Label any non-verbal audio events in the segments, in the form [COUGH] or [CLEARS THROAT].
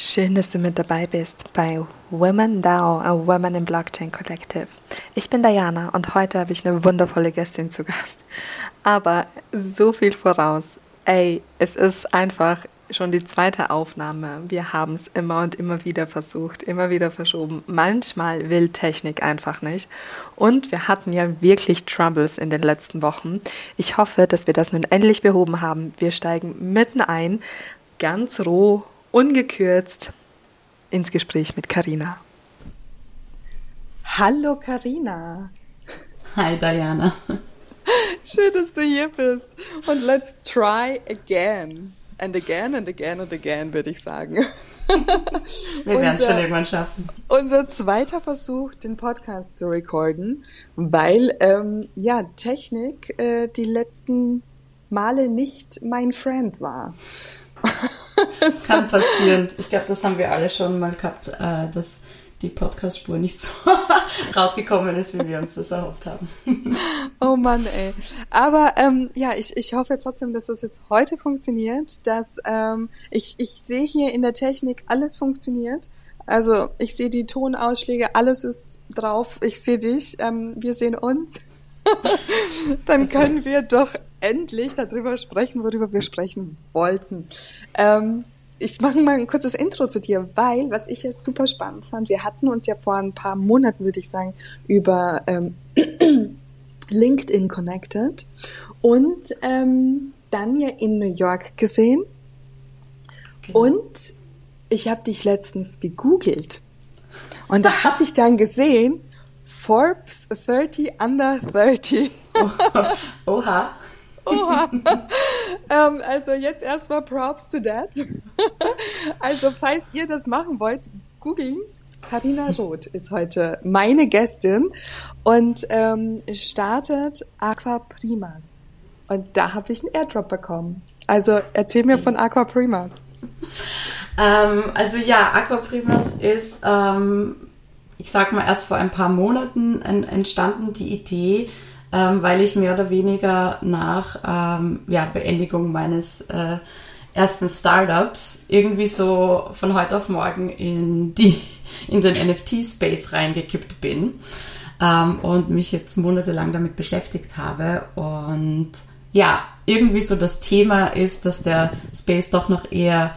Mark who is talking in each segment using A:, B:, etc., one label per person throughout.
A: Schön, dass du mit dabei bist bei Women DAO, a Women in Blockchain Collective. Ich bin Diana und heute habe ich eine wundervolle Gästin zu Gast. Aber so viel voraus. Ey, es ist einfach schon die zweite Aufnahme. Wir haben es immer und immer wieder versucht, immer wieder verschoben. Manchmal will Technik einfach nicht. Und wir hatten ja wirklich Troubles in den letzten Wochen. Ich hoffe, dass wir das nun endlich behoben haben. Wir steigen mitten ein, ganz roh ungekürzt ins Gespräch mit Karina.
B: Hallo Karina.
C: Hi Diana.
B: Schön, dass du hier bist. Und let's try again. And again and again and again, würde ich sagen.
C: Wir werden es schon irgendwann schaffen.
B: Unser zweiter Versuch, den Podcast zu recorden, weil ähm, ja Technik äh, die letzten Male nicht mein Friend war.
C: Das kann passieren. Ich glaube, das haben wir alle schon mal gehabt, äh, dass die Podcast-Spur nicht so [LAUGHS] rausgekommen ist, wie wir uns das erhofft haben. [LAUGHS]
B: Oh Mann, ey. Aber ähm, ja, ich, ich hoffe trotzdem, dass das jetzt heute funktioniert, dass ähm, ich, ich sehe hier in der Technik, alles funktioniert. Also ich sehe die Tonausschläge, alles ist drauf. Ich sehe dich, ähm, wir sehen uns. [LAUGHS] Dann können wir doch endlich darüber sprechen, worüber wir sprechen wollten. Ähm, ich mache mal ein kurzes Intro zu dir, weil, was ich jetzt super spannend fand, wir hatten uns ja vor ein paar Monaten, würde ich sagen, über ähm, [CLEARS THROAT] LinkedIn connected und ähm, dann ja in New York gesehen. Genau. Und ich habe dich letztens gegoogelt. Und da hatte ich dann gesehen, Forbes 30 under 30. [LAUGHS]
C: Oha.
B: Oha. ähm, also jetzt erstmal Props to that. [LAUGHS] also falls ihr das machen wollt, googeln. Karina Roth ist heute meine Gästin und ähm, startet Aqua Primas. Und da habe ich einen Airdrop bekommen. Also erzähl mir von Aqua Primas.
C: Ähm, also ja, Aqua Primas ist, ähm, ich sag mal, erst vor ein paar Monaten entstanden die Idee, ähm, weil ich mehr oder weniger nach ähm, ja, Beendigung meines äh, ersten Startups irgendwie so von heute auf morgen in, die, in den NFT-Space reingekippt bin ähm, und mich jetzt monatelang damit beschäftigt habe. Und ja, irgendwie so das Thema ist, dass der Space doch noch eher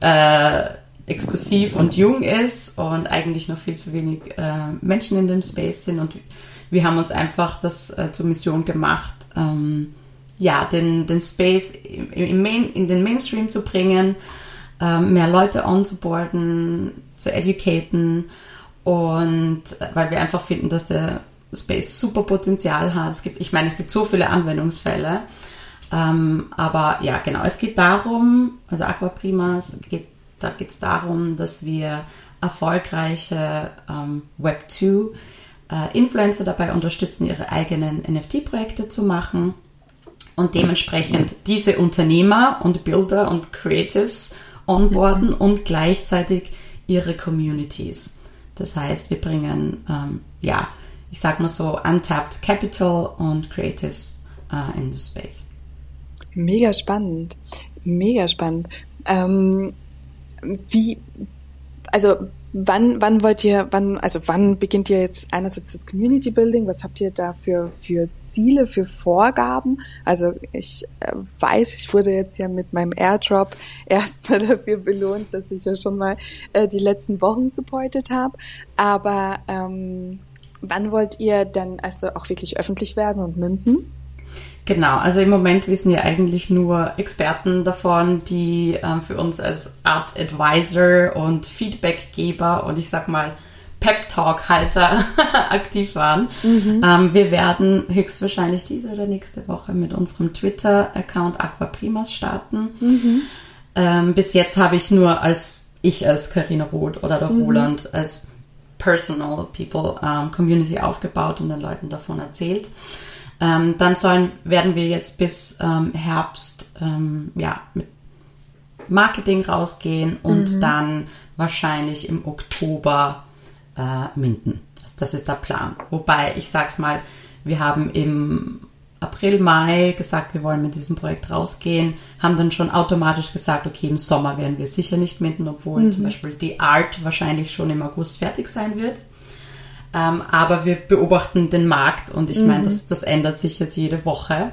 C: äh, exklusiv und jung ist und eigentlich noch viel zu wenig äh, Menschen in dem Space sind und wir haben uns einfach das äh, zur Mission gemacht, ähm, ja, den, den Space im, im Main, in den Mainstream zu bringen, ähm, mehr Leute onzuboarden, zu educaten und äh, weil wir einfach finden, dass der Space super Potenzial hat. Es gibt, ich meine, es gibt so viele Anwendungsfälle. Ähm, aber ja, genau, es geht darum, also Aquaprimas, geht, da geht es darum, dass wir erfolgreiche ähm, Web 2 äh, Influencer dabei unterstützen, ihre eigenen NFT-Projekte zu machen und dementsprechend diese Unternehmer und Builder und Creatives onboarden mhm. und gleichzeitig ihre Communities. Das heißt, wir bringen, ähm, ja, ich sag mal so, untapped Capital und Creatives äh, in the Space.
B: Mega spannend, mega spannend. Ähm, wie, also Wann, wann wollt ihr, wann, also wann beginnt ihr jetzt einerseits das Community Building? Was habt ihr da für, für Ziele, für Vorgaben? Also ich äh, weiß, ich wurde jetzt ja mit meinem Airdrop [LAUGHS] erstmal dafür belohnt, dass ich ja schon mal äh, die letzten Wochen supportet habe. Aber ähm, wann wollt ihr dann also auch wirklich öffentlich werden und münden?
C: Genau, also im Moment wissen ja eigentlich nur Experten davon, die ähm, für uns als Art Advisor und Feedbackgeber und ich sag mal Pep Talk Halter [LAUGHS] aktiv waren. Mhm. Ähm, wir werden höchstwahrscheinlich diese oder nächste Woche mit unserem Twitter-Account Aquaprimas starten. Mhm. Ähm, bis jetzt habe ich nur als ich als Karina Roth oder der mhm. Roland als Personal People ähm, Community aufgebaut und den Leuten davon erzählt. Ähm, dann sollen, werden wir jetzt bis ähm, Herbst ähm, ja, mit Marketing rausgehen und mhm. dann wahrscheinlich im Oktober äh, minden. Das, das, ist der Plan. Wobei, ich sag's mal, wir haben im April, Mai gesagt, wir wollen mit diesem Projekt rausgehen, haben dann schon automatisch gesagt, okay, im Sommer werden wir sicher nicht minden, obwohl mhm. zum Beispiel die Art wahrscheinlich schon im August fertig sein wird. Ähm, aber wir beobachten den Markt und ich mhm. meine, das, das ändert sich jetzt jede Woche.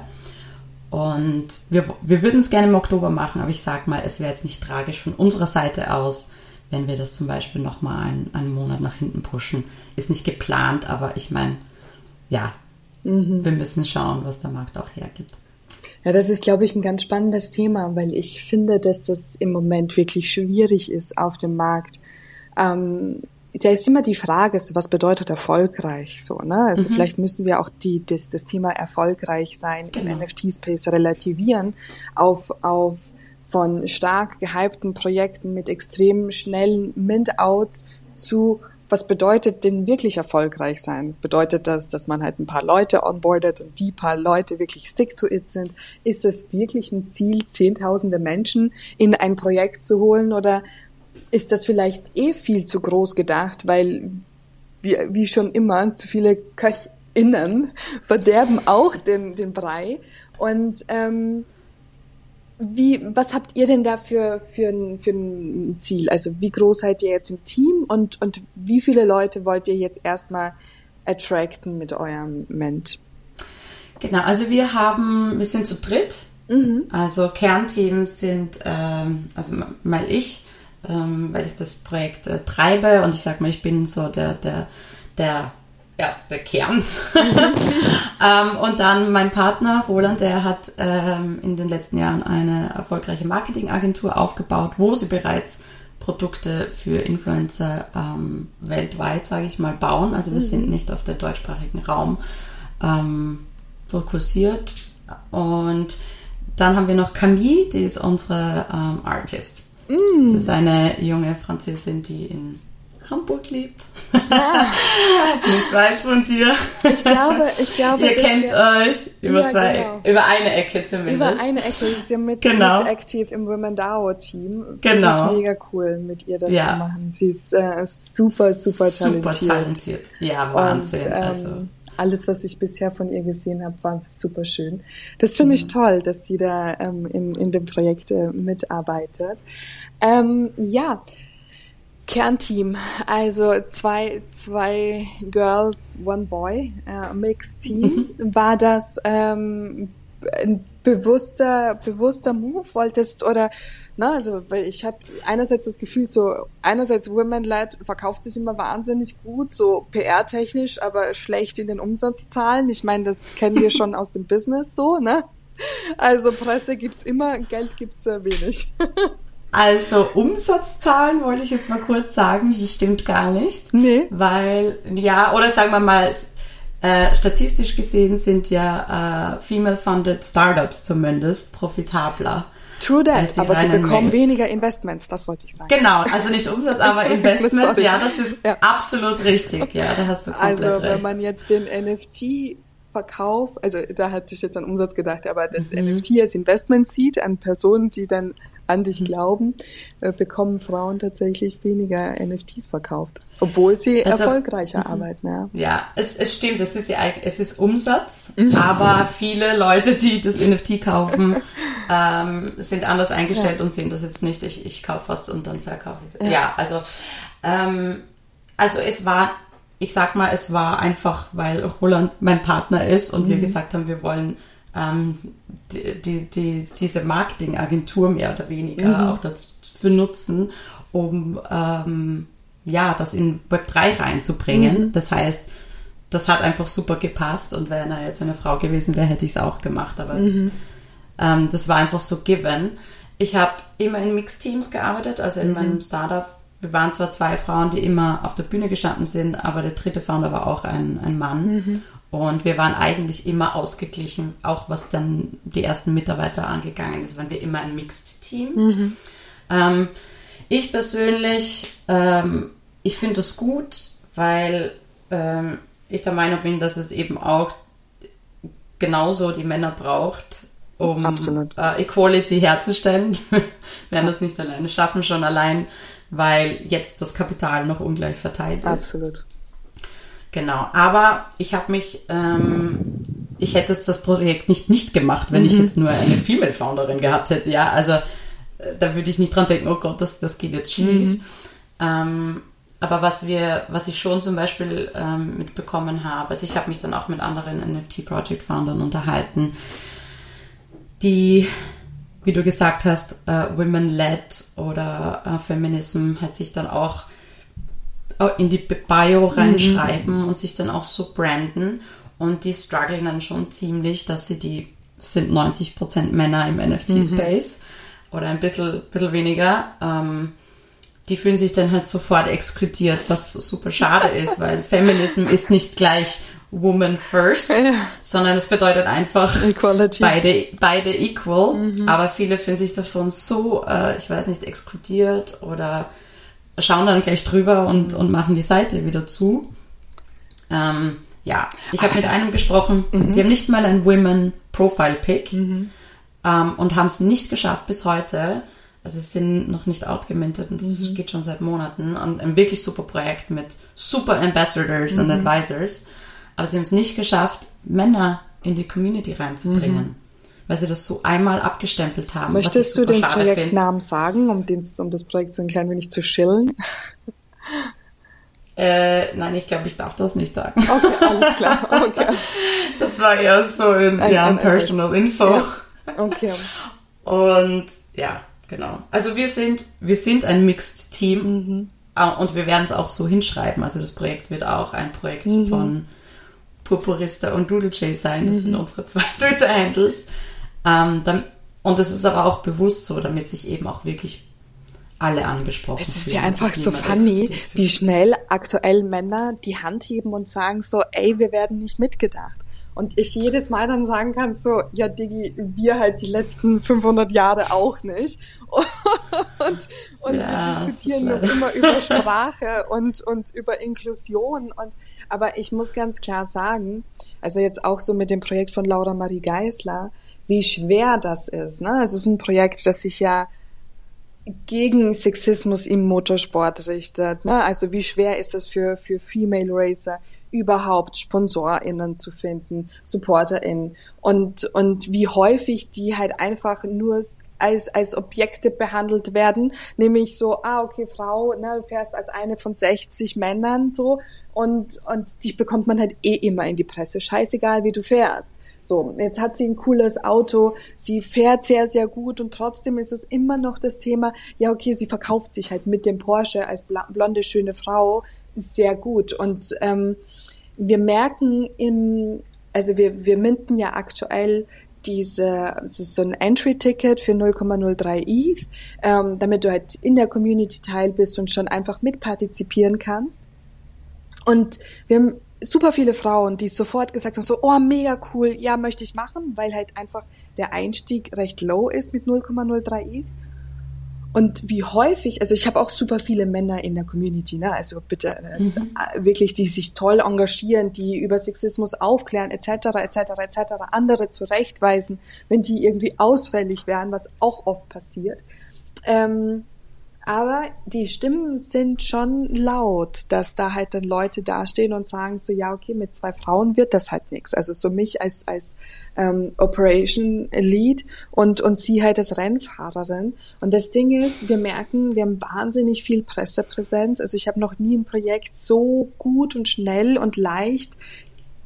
C: Und wir, wir würden es gerne im Oktober machen, aber ich sag mal, es wäre jetzt nicht tragisch von unserer Seite aus, wenn wir das zum Beispiel nochmal einen, einen Monat nach hinten pushen. Ist nicht geplant, aber ich meine, ja, mhm. wir müssen schauen, was der Markt auch hergibt.
B: Ja, das ist, glaube ich, ein ganz spannendes Thema, weil ich finde, dass das im Moment wirklich schwierig ist auf dem Markt. Ähm, da ist immer die Frage, was bedeutet erfolgreich so, ne? Also mhm. vielleicht müssen wir auch die, das, das Thema erfolgreich sein genau. im NFT-Space relativieren auf, auf von stark gehypten Projekten mit extrem schnellen Mint-Outs zu was bedeutet denn wirklich erfolgreich sein? Bedeutet das, dass man halt ein paar Leute onboardet und die paar Leute wirklich stick to it sind? Ist es wirklich ein Ziel, zehntausende Menschen in ein Projekt zu holen oder ist das vielleicht eh viel zu groß gedacht, weil wie, wie schon immer zu viele KöchInnen [LAUGHS] verderben auch den, den Brei. Und ähm, wie, was habt ihr denn da für, für, ein, für ein Ziel? Also wie groß seid ihr jetzt im Team und, und wie viele Leute wollt ihr jetzt erstmal attracten mit eurem Ment?
C: Genau, also wir haben, wir sind zu dritt. Mhm. Also Kernteam sind, ähm, also mal ich, ähm, weil ich das Projekt äh, treibe und ich sag mal, ich bin so der, der, der, ja, der Kern. [LAUGHS] ähm, und dann mein Partner Roland, der hat ähm, in den letzten Jahren eine erfolgreiche Marketingagentur aufgebaut, wo sie bereits Produkte für Influencer ähm, weltweit, sage ich mal, bauen. Also wir mhm. sind nicht auf der deutschsprachigen Raum ähm, fokussiert. Und dann haben wir noch Camille, die ist unsere ähm, Artist. Mm. Das ist eine junge Französin, die in Hamburg lebt. Ah. [LAUGHS] Nicht weit von dir.
B: Ich glaube, ich glaube.
C: Ihr kennt ja, euch über ja, zwei, genau. über eine Ecke zumindest.
B: Über eine Ecke. Sie ist ja mit, genau. mit aktiv im Women DAO Team.
C: Genau.
B: Finde ich mega cool, mit ihr das ja. zu machen. Sie ist äh, super, super talentiert.
C: Super talentiert. Ja, Wahnsinn. Und, ähm, also
B: alles, was ich bisher von ihr gesehen habe, war super schön. Das finde ich toll, dass sie da ähm, in, in dem Projekt äh, mitarbeitet. Ähm, ja, Kernteam, also zwei, zwei Girls, one Boy, äh, Mixed Team. Mhm. War das ähm, ein bewusster, bewusster Move? Wolltest oder na, also weil ich habe einerseits das Gefühl, so einerseits Women-led verkauft sich immer wahnsinnig gut, so PR-technisch, aber schlecht in den Umsatzzahlen. Ich meine, das kennen wir schon aus dem Business so, ne? Also Presse gibt's immer, Geld gibt's sehr wenig.
C: Also Umsatzzahlen wollte ich jetzt mal kurz sagen, das stimmt gar nicht.
B: Nee.
C: Weil, ja, oder sagen wir mal, äh, statistisch gesehen sind ja äh, female-funded Startups zumindest profitabler.
B: True that, aber sie bekommen Mail. weniger Investments, das wollte ich sagen.
C: Genau, also nicht Umsatz, [LAUGHS] aber Investment, ja, das ist ja. absolut richtig, ja, da hast du komplett
B: Also
C: wenn
B: recht. man jetzt den NFT Verkauf, also da hatte ich jetzt an Umsatz gedacht, aber das mhm. NFT als Investment sieht an Personen, die dann an dich mhm. glauben, äh, bekommen Frauen tatsächlich weniger NFTs verkauft, obwohl sie also, erfolgreicher mhm. arbeiten. Ja,
C: ja es, es stimmt, es ist ja es ist Umsatz, mhm. aber viele Leute, die das NFT kaufen, [LAUGHS] ähm, sind anders eingestellt ja. und sehen das jetzt nicht. Ich, ich kaufe was und dann verkaufe ich. Ja, ja also ähm, also es war ich sag mal, es war einfach, weil Roland mein Partner ist und mhm. wir gesagt haben, wir wollen ähm, die, die, die, diese Marketingagentur mehr oder weniger mhm. auch dafür nutzen, um ähm, ja, das in Web 3 reinzubringen. Mhm. Das heißt, das hat einfach super gepasst und wenn er jetzt eine Frau gewesen wäre, hätte ich es auch gemacht. Aber mhm. ähm, das war einfach so given. Ich habe immer in Mixteams gearbeitet, also in mhm. meinem Startup. Wir waren zwar zwei Frauen, die immer auf der Bühne gestanden sind, aber der dritte Founder war auch ein, ein Mann. Und wir waren eigentlich immer ausgeglichen, auch was dann die ersten Mitarbeiter angegangen ist, waren wir immer ein Mixed-Team. Mhm. Ähm, ich persönlich, ähm, ich finde das gut, weil ähm, ich der Meinung bin, dass es eben auch genauso die Männer braucht, um äh, Equality herzustellen. [LAUGHS] wir werden das nicht alleine schaffen, schon allein, weil jetzt das Kapital noch ungleich verteilt ist.
B: Absolut.
C: Genau, aber ich habe mich, ähm, ich hätte jetzt das Projekt nicht nicht gemacht, wenn mhm. ich jetzt nur eine Female Founderin gehabt hätte. Ja, also äh, da würde ich nicht dran denken, oh Gott, das, das geht jetzt schief. Mhm. Ähm, aber was wir, was ich schon zum Beispiel ähm, mitbekommen habe, also ich habe mich dann auch mit anderen NFT-Project-Foundern unterhalten, die, wie du gesagt hast, äh, Women-led oder äh, Feminism hat sich dann auch in die Bio reinschreiben mhm. und sich dann auch so branden. Und die strugglen dann schon ziemlich, dass sie die sind 90% Männer im NFT-Space mhm. oder ein bisschen, bisschen weniger. Ähm, die fühlen sich dann halt sofort exkludiert, was super schade [LAUGHS] ist, weil Feminism ist nicht gleich Woman first, ja. sondern es bedeutet einfach Equality. beide, beide equal. Mhm. Aber viele fühlen sich davon so, äh, ich weiß nicht, exkludiert oder schauen dann gleich drüber und, mhm. und machen die Seite wieder zu. Ähm, ja, ich habe mit einem gesprochen, mhm. die haben nicht mal ein Women Profile Pick mhm. ähm, und haben es nicht geschafft bis heute. Also sie sind noch nicht outgemintet und es mhm. geht schon seit Monaten und ein wirklich super Projekt mit super Ambassadors und mhm. Advisors. Aber sie haben es nicht geschafft, Männer in die Community reinzubringen. Weil sie das so einmal abgestempelt haben.
B: Möchtest du den Projektnamen sagen, um, den, um das Projekt so ein klein wenig zu schillen?
C: Äh, nein, ich glaube, ich darf das nicht sagen.
B: Okay, alles klar. Okay. [LAUGHS]
C: Das war eher so ein, ein, ja, ein Personal ein, Info. Ja.
B: Okay.
C: Und ja, genau. Also wir sind, wir sind ein Mixed Team mhm. Ah, und wir werden es auch so hinschreiben. Also das Projekt wird auch ein Projekt mhm. von Purpurista und Doodle J sein. Das mhm. sind unsere zwei [LAUGHS] Twitter-Handles. Ähm, und das ist aber auch bewusst so, damit sich eben auch wirklich alle angesprochen
B: Es ist fühlen, ja einfach so funny, wie schnell aktuell Männer die Hand heben und sagen so, ey, wir werden nicht mitgedacht. Und ich jedes Mal dann sagen kann so, ja Diggi, wir halt die letzten 500 Jahre auch nicht. [LAUGHS] Und, und ja, wir diskutieren noch immer [LAUGHS] über Sprache und, und über Inklusion. Und, aber ich muss ganz klar sagen, also jetzt auch so mit dem Projekt von Laura Marie Geisler, wie schwer das ist. Ne? Es ist ein Projekt, das sich ja gegen Sexismus im Motorsport richtet. Ne? Also wie schwer ist es für, für Female Racer überhaupt SponsorInnen zu finden, SupporterInnen und, und wie häufig die halt einfach nur als, als Objekte behandelt werden, nämlich so, ah, okay, Frau, ne, du fährst als eine von 60 Männern so. Und, und die bekommt man halt eh immer in die Presse, scheißegal wie du fährst. So, jetzt hat sie ein cooles Auto, sie fährt sehr, sehr gut. Und trotzdem ist es immer noch das Thema, ja, okay, sie verkauft sich halt mit dem Porsche als blonde, schöne Frau. Sehr gut. Und ähm, wir merken im, also wir, wir minden ja aktuell diese, es ist so ein Entry-Ticket für 0,03 ETH, ähm, damit du halt in der Community Teil bist und schon einfach mitpartizipieren kannst. Und wir haben super viele Frauen, die sofort gesagt haben, so, oh, mega cool, ja, möchte ich machen, weil halt einfach der Einstieg recht low ist mit 0,03 ETH. Und wie häufig, also ich habe auch super viele Männer in der Community, ne? also bitte äh, mhm. wirklich, die sich toll engagieren, die über Sexismus aufklären, etc., etc., etc., andere zurechtweisen, wenn die irgendwie ausfällig wären, was auch oft passiert. Ähm, aber die Stimmen sind schon laut, dass da halt dann Leute dastehen und sagen so, ja, okay, mit zwei Frauen wird das halt nichts. Also so mich als, als ähm, Operation Lead und, und sie halt als Rennfahrerin. Und das Ding ist, wir merken, wir haben wahnsinnig viel Pressepräsenz. Also ich habe noch nie ein Projekt so gut und schnell und leicht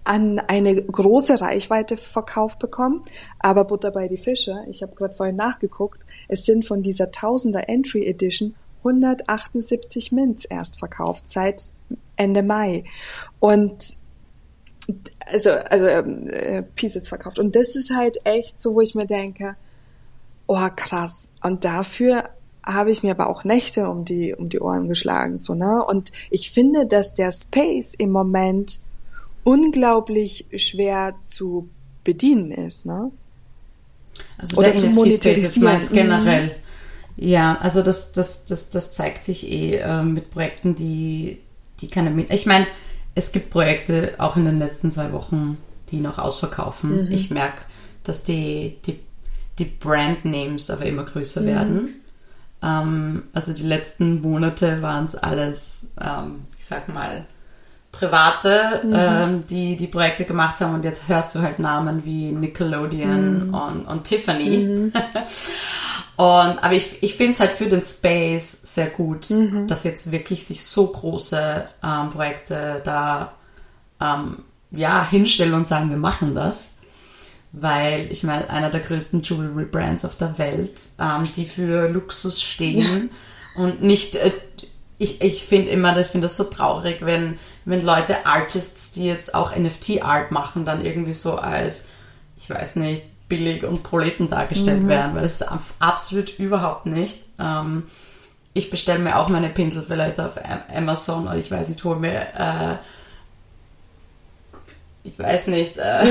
B: an eine große Reichweite verkauft bekommen. Aber Butter bei die Fische, ich habe gerade vorhin nachgeguckt, es sind von dieser Tausender Entry Edition 178 Mints erst verkauft seit Ende Mai. Und also, also äh, Pieces verkauft. Und das ist halt echt so, wo ich mir denke, oh krass. Und dafür habe ich mir aber auch Nächte um die, um die Ohren geschlagen, so, ne? Und ich finde, dass der Space im Moment unglaublich schwer zu bedienen ist, ne?
C: Also Oder zu monetarisieren. Jetzt generell. Ja, also das, das, das, das zeigt sich eh äh, mit Projekten, die, die keine. Ich meine, es gibt Projekte auch in den letzten zwei Wochen, die noch ausverkaufen. Mhm. Ich merke, dass die, die, die Brand-Names aber immer größer mhm. werden. Ähm, also die letzten Monate waren es alles, ähm, ich sag mal, Private, mhm. ähm, die die Projekte gemacht haben und jetzt hörst du halt Namen wie Nickelodeon mhm. und, und Tiffany. Mhm. [LAUGHS] und, aber ich, ich finde es halt für den Space sehr gut, mhm. dass jetzt wirklich sich so große ähm, Projekte da ähm, ja, hinstellen und sagen, wir machen das. Weil ich meine, einer der größten Jewelry Brands auf der Welt, ähm, die für Luxus stehen ja. und nicht äh, ich, ich finde immer, ich finde das so traurig, wenn, wenn Leute Artists, die jetzt auch NFT-Art machen, dann irgendwie so als, ich weiß nicht, billig und Proleten dargestellt mhm. werden, weil das ist absolut überhaupt nicht. Ähm, ich bestelle mir auch meine Pinsel vielleicht auf Amazon oder ich weiß nicht, hole mir, äh, ich weiß nicht, äh,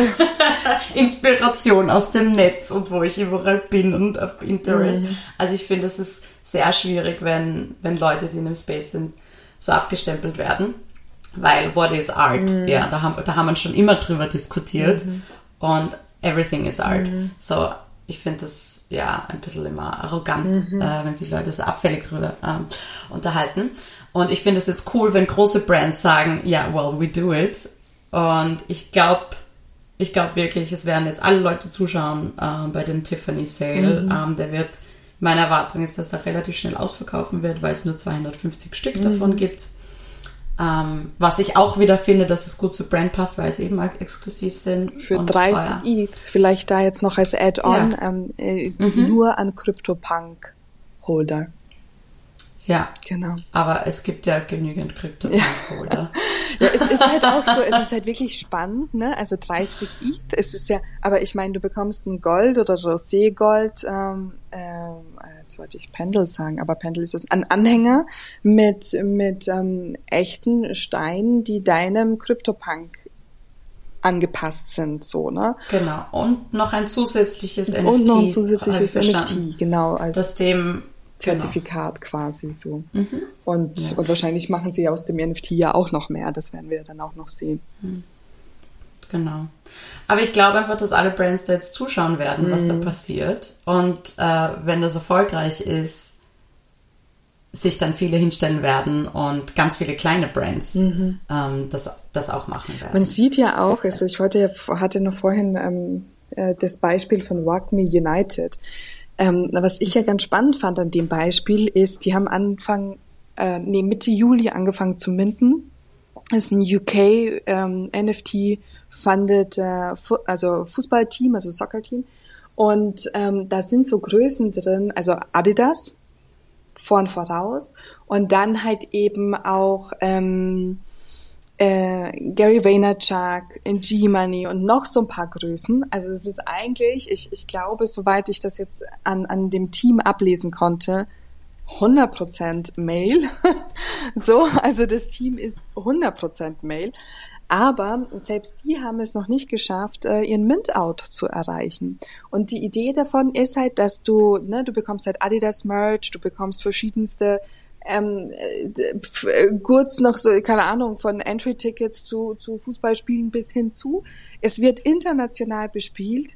C: [LAUGHS] Inspiration aus dem Netz und wo ich überall bin und auf Pinterest. Mhm. Also ich finde, es ist sehr schwierig, wenn, wenn Leute, die in einem Space sind, so abgestempelt werden. Weil what is art? Mhm. Ja, da haben, da haben wir schon immer drüber diskutiert. Mhm. Und everything is art. Mhm. So, ich finde das ja ein bisschen immer arrogant, mhm. äh, wenn sich Leute so abfällig drüber ähm, unterhalten. Und ich finde es jetzt cool, wenn große Brands sagen, ja, yeah, well, we do it. Und ich glaube, ich glaube wirklich, es werden jetzt alle Leute zuschauen äh, bei dem Tiffany Sale. Mhm. Ähm, der wird meine Erwartung ist, dass er relativ schnell ausverkaufen wird, weil es nur 250 Stück mhm. davon gibt. Ähm, was ich auch wieder finde, dass es gut zu Brand passt, weil es eben exklusiv sind.
B: Für 30 i, vielleicht da jetzt noch als Add-on, ja. ähm, äh, mhm. nur an CryptoPunk-Holder.
C: Ja, genau. Aber es gibt ja genügend CryptoPunk-Holder.
B: Ja. [LAUGHS] ja, es ist halt auch so, es ist halt wirklich spannend, ne? Also 30 ETH, es ist ja, aber ich meine, du bekommst ein Gold oder Rosé-Gold, ähm, ähm, jetzt wollte ich Pendel sagen, aber Pendel ist es, ein Anhänger mit, mit ähm, echten Steinen, die deinem CryptoPunk angepasst sind, so, ne?
C: Genau. Und noch ein zusätzliches
B: NFT. Und noch ein zusätzliches NFT, genau.
C: Als das dem
B: Zertifikat genau. quasi so. Mhm. Und, ja. und wahrscheinlich machen sie aus dem NFT ja auch noch mehr. Das werden wir dann auch noch sehen. Mhm.
C: Genau. Aber ich glaube einfach, dass alle Brands da jetzt zuschauen werden, was da mhm. passiert. Und äh, wenn das erfolgreich ist, sich dann viele hinstellen werden und ganz viele kleine Brands mhm. ähm, das, das auch machen werden.
B: Man sieht ja auch, also ich wollte, hatte noch vorhin ähm, äh, das Beispiel von Walk Me United. Ähm, was ich ja ganz spannend fand an dem Beispiel ist, die haben Anfang, äh, nee, Mitte Juli angefangen zu minden. Das ist ein UK ähm, NFT funded, äh, fu also Fußballteam, also Soccer-Team. Und ähm, da sind so Größen drin, also Adidas vorn voraus und dann halt eben auch ähm, äh, Gary Vaynerchuk, G-Money und noch so ein paar Größen. Also es ist eigentlich, ich, ich glaube, soweit ich das jetzt an, an dem Team ablesen konnte, 100% Mail. [LAUGHS] so, also das Team ist 100% Mail. Aber selbst die haben es noch nicht geschafft, äh, ihren Mint-Out zu erreichen. Und die Idee davon ist halt, dass du, ne, du bekommst halt Adidas Merch, du bekommst verschiedenste ähm, äh, kurz noch so, keine Ahnung, von Entry-Tickets zu, zu Fußballspielen bis hin zu. Es wird international bespielt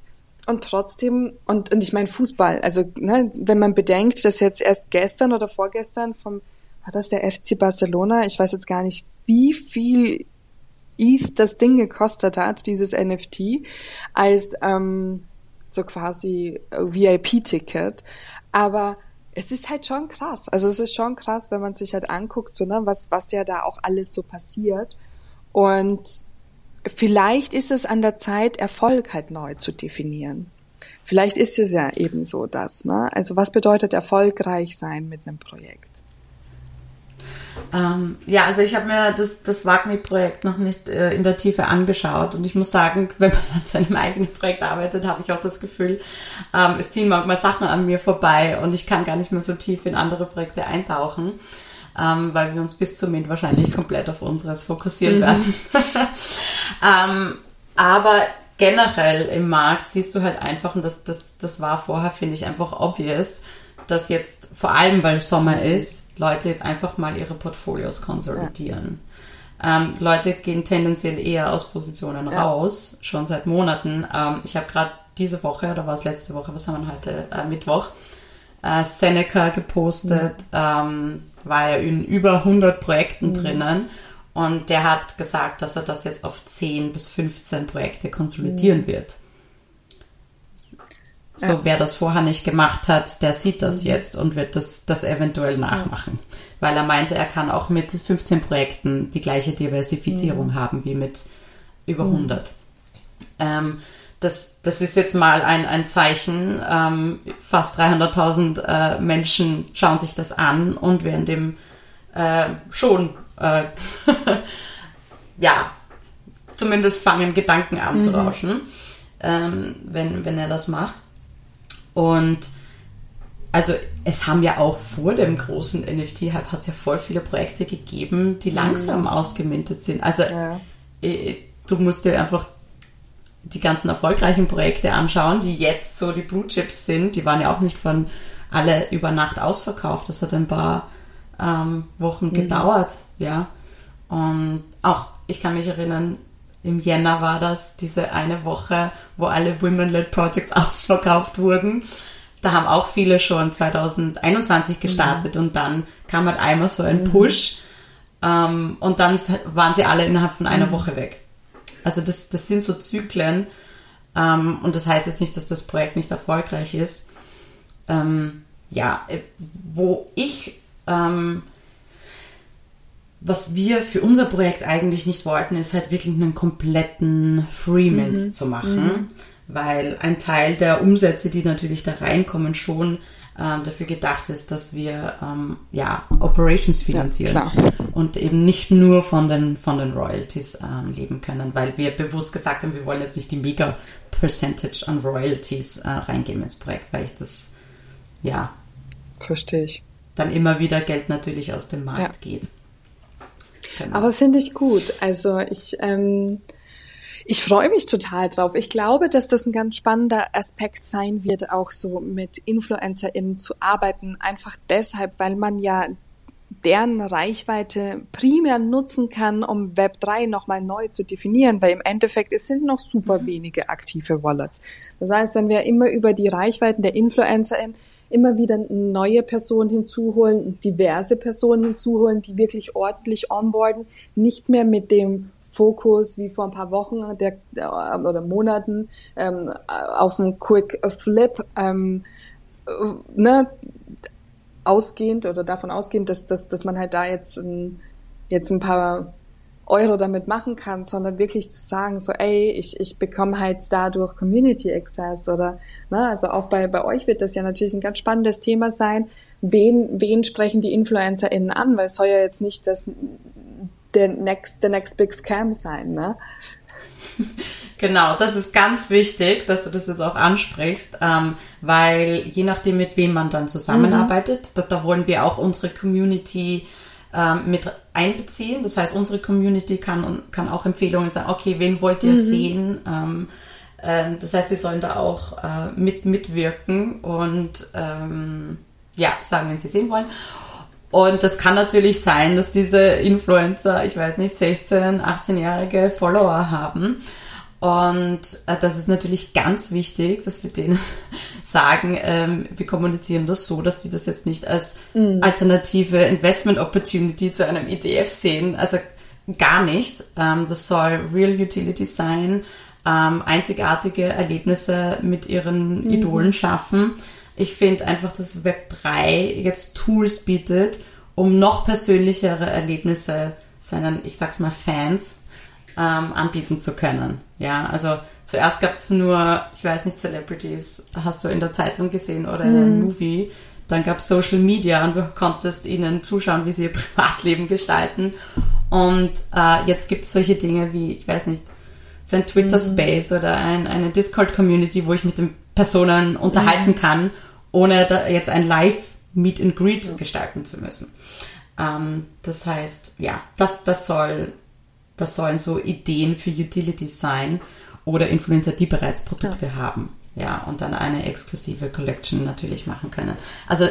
B: und trotzdem, und, und ich meine Fußball, also ne, wenn man bedenkt, dass jetzt erst gestern oder vorgestern vom, war das der FC Barcelona, ich weiß jetzt gar nicht, wie viel ETH das Ding gekostet hat, dieses NFT, als ähm, so quasi VIP-Ticket. Aber es ist halt schon krass. Also es ist schon krass, wenn man sich halt anguckt, so, ne, was, was ja da auch alles so passiert. Und vielleicht ist es an der Zeit, Erfolg halt neu zu definieren. Vielleicht ist es ja eben so das, ne? Also was bedeutet erfolgreich sein mit einem Projekt?
C: Ähm, ja, also ich habe mir das, das WAGMI-Projekt noch nicht äh, in der Tiefe angeschaut und ich muss sagen, wenn man [LAUGHS] an seinem eigenen Projekt arbeitet, habe ich auch das Gefühl, ähm, es ziehen manchmal Sachen an mir vorbei und ich kann gar nicht mehr so tief in andere Projekte eintauchen, ähm, weil wir uns bis zum Ende wahrscheinlich komplett auf unseres fokussieren mhm. werden. [LAUGHS] ähm, aber generell im Markt siehst du halt einfach, und das, das, das war vorher, finde ich, einfach obvious, dass jetzt, vor allem weil Sommer ist, Leute jetzt einfach mal ihre Portfolios konsolidieren. Ja. Ähm, Leute gehen tendenziell eher aus Positionen ja. raus, schon seit Monaten. Ähm, ich habe gerade diese Woche, oder war es letzte Woche, was haben wir heute? Äh, Mittwoch, äh, Seneca gepostet, mhm. ähm, war ja in über 100 Projekten mhm. drinnen Und der hat gesagt, dass er das jetzt auf 10 bis 15 Projekte konsolidieren mhm. wird. So, ja. wer das vorher nicht gemacht hat, der sieht das mhm. jetzt und wird das, das eventuell nachmachen. Ja. Weil er meinte, er kann auch mit 15 Projekten die gleiche Diversifizierung mhm. haben wie mit über 100. Mhm. Ähm, das, das ist jetzt mal ein, ein Zeichen. Ähm, fast 300.000 äh, Menschen schauen sich das an und werden dem äh, schon, äh, [LAUGHS] ja, zumindest fangen Gedanken an mhm. zu rauschen, ähm, wenn, wenn er das macht. Und also es haben ja auch vor dem großen NFT-Hype hat es ja voll viele Projekte gegeben, die mhm. langsam mhm. ausgemintet sind. Also ja. äh, du musst dir einfach die ganzen erfolgreichen Projekte anschauen, die jetzt so die Blue Chips sind. Die waren ja auch nicht von alle über Nacht ausverkauft. Das hat ein paar ähm, Wochen mhm. gedauert, ja. Und auch, ich kann mich erinnern, im Jänner war das, diese eine Woche, wo alle Women-led Projects [LAUGHS] ausverkauft wurden. Da haben auch viele schon 2021 gestartet mhm. und dann kam halt einmal so ein mhm. Push ähm, und dann waren sie alle innerhalb von einer mhm. Woche weg. Also das, das sind so Zyklen ähm, und das heißt jetzt nicht, dass das Projekt nicht erfolgreich ist. Ähm, ja, äh, wo ich ähm, was wir für unser Projekt eigentlich nicht wollten, ist halt wirklich einen kompletten Freemint mhm. zu machen, mhm. weil ein Teil der Umsätze, die natürlich da reinkommen, schon ähm, dafür gedacht ist, dass wir ähm, ja Operations finanzieren ja, und eben nicht nur von den von den Royalties ähm, leben können, weil wir bewusst gesagt haben, wir wollen jetzt nicht die mega Percentage an Royalties äh, reingeben ins Projekt, weil ich das ja
B: verstehe ich
C: dann immer wieder Geld natürlich aus dem Markt ja. geht.
B: Genau. Aber finde ich gut. Also ich, ähm, ich freue mich total drauf. Ich glaube, dass das ein ganz spannender Aspekt sein wird, auch so mit InfluencerInnen zu arbeiten. Einfach deshalb, weil man ja deren Reichweite primär nutzen kann, um Web3 nochmal neu zu definieren, weil im Endeffekt es sind noch super mhm. wenige aktive Wallets. Das heißt, wenn wir immer über die Reichweiten der InfluencerInnen immer wieder neue Personen hinzuholen, diverse Personen hinzuholen, die wirklich ordentlich onboarden, nicht mehr mit dem Fokus wie vor ein paar Wochen der, der oder Monaten ähm, auf einen Quick Flip ähm, ne, ausgehend oder davon ausgehend, dass, dass, dass man halt da jetzt ein, jetzt ein paar Euro damit machen kann, sondern wirklich zu sagen, so, ey, ich, ich bekomme halt dadurch Community Access oder, ne, also auch bei, bei euch wird das ja natürlich ein ganz spannendes Thema sein. Wen, wen sprechen die InfluencerInnen an? Weil es soll ja jetzt nicht das, der next, der next big scam sein, ne?
C: Genau, das ist ganz wichtig, dass du das jetzt auch ansprichst, ähm, weil je nachdem, mit wem man dann zusammenarbeitet, mhm. das, da wollen wir auch unsere Community ähm, mit einbeziehen. Das heißt, unsere Community kann, kann auch Empfehlungen sagen, okay, wen wollt ihr mhm. sehen? Ähm, ähm, das heißt, sie sollen da auch äh, mit, mitwirken und ähm, ja, sagen, wenn sie sehen wollen. Und das kann natürlich sein, dass diese Influencer, ich weiß nicht, 16, 18-jährige Follower haben und äh, das ist natürlich ganz wichtig, dass wir denen [LAUGHS] sagen, ähm, wir kommunizieren das so, dass die das jetzt nicht als mhm. alternative Investment Opportunity zu einem ETF sehen. Also gar nicht. Ähm, das soll Real Utility sein, ähm, einzigartige Erlebnisse mit ihren mhm. Idolen schaffen. Ich finde einfach, dass Web3 jetzt Tools bietet, um noch persönlichere Erlebnisse seinen, ich sag's mal, Fans ähm, anbieten zu können. Ja, also zuerst gab es nur, ich weiß nicht, Celebrities, hast du in der Zeitung gesehen oder in einem mhm. Movie. Dann gab es Social Media und du konntest ihnen zuschauen, wie sie ihr [LAUGHS] Privatleben gestalten. Und äh, jetzt gibt es solche Dinge wie, ich weiß nicht, sein Twitter-Space mhm. oder ein, eine Discord-Community, wo ich mit den Personen unterhalten mhm. kann, ohne jetzt ein Live-Meet and Greet ja. gestalten zu müssen. Ähm, das heißt, ja, das, das soll das sollen so Ideen für Utilities sein oder Influencer, die bereits Produkte ja. haben. Ja, und dann eine exklusive Collection natürlich machen können. Also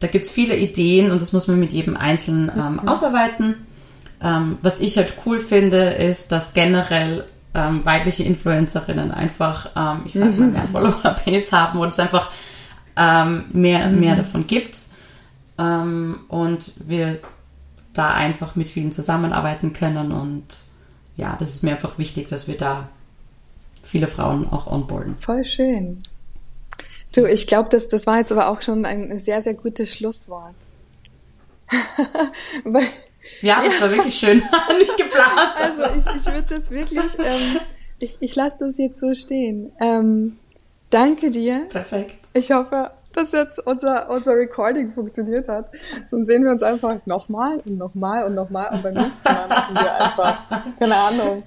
C: da gibt es viele Ideen und das muss man mit jedem Einzelnen ähm, mhm. ausarbeiten. Ähm, was ich halt cool finde, ist, dass generell ähm, weibliche Influencerinnen einfach, ähm, ich sag mal, mehr [LAUGHS] Follower-Base haben und es einfach ähm, mehr, mhm. mehr davon gibt. Ähm, und wir da einfach mit vielen zusammenarbeiten können und ja, das ist mir einfach wichtig, dass wir da viele Frauen auch onboarden.
B: Voll schön. Du, ich glaube, das, das war jetzt aber auch schon ein sehr, sehr gutes Schlusswort. [LAUGHS]
C: Ja, das war wirklich schön. [LAUGHS] Nicht geplant.
B: Also ich, ich würde das wirklich, ähm, ich, ich lasse das jetzt so stehen. Ähm, danke dir.
C: Perfekt.
B: Ich hoffe, dass jetzt unser, unser Recording funktioniert hat. Sonst sehen wir uns einfach nochmal und nochmal und nochmal und beim nächsten Mal machen wir einfach, keine Ahnung.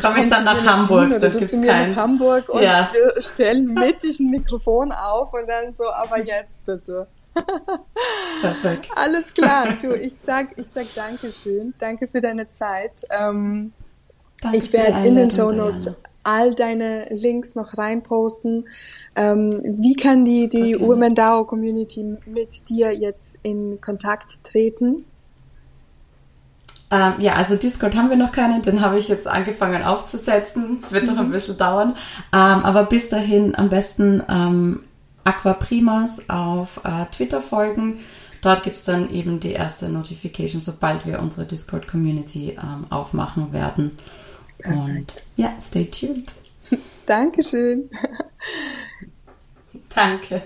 C: Komme ich dann nach Hamburg,
B: Wien, dann gibt's zu mir kein... nach Hamburg und ja. wir stellen mittig ein Mikrofon auf und dann so, aber jetzt bitte.
C: Perfekt.
B: Alles klar, du, ich sag, ich sag Dankeschön, danke für deine Zeit. Ähm, danke ich werde in den Show Notes all deine Links noch reinposten. Ähm, wie kann die, die Women DAO Community mit dir jetzt in Kontakt treten?
C: Ähm, ja, also Discord haben wir noch keinen, den habe ich jetzt angefangen aufzusetzen. Es wird mhm. noch ein mhm. bisschen dauern. Ähm, aber bis dahin am besten ähm, Aquaprimas auf äh, Twitter folgen. Dort gibt es dann eben die erste Notification, sobald wir unsere Discord-Community ähm, aufmachen werden. Perfekt. Und ja, stay tuned. [LAUGHS]
B: Dankeschön.
C: Danke.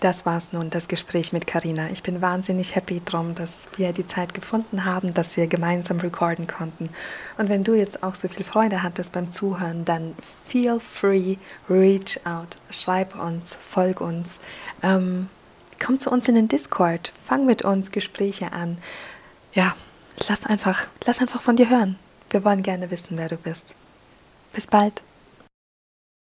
A: Das war's nun, das Gespräch mit Karina. Ich bin wahnsinnig happy drum, dass wir die Zeit gefunden haben, dass wir gemeinsam recorden konnten. Und wenn du jetzt auch so viel Freude hattest beim Zuhören, dann feel free, reach out, schreib uns, folg uns, ähm, komm zu uns in den Discord, fang mit uns Gespräche an. Ja, lass einfach, lass einfach von dir hören. Wir wollen gerne wissen, wer du bist. Bis bald.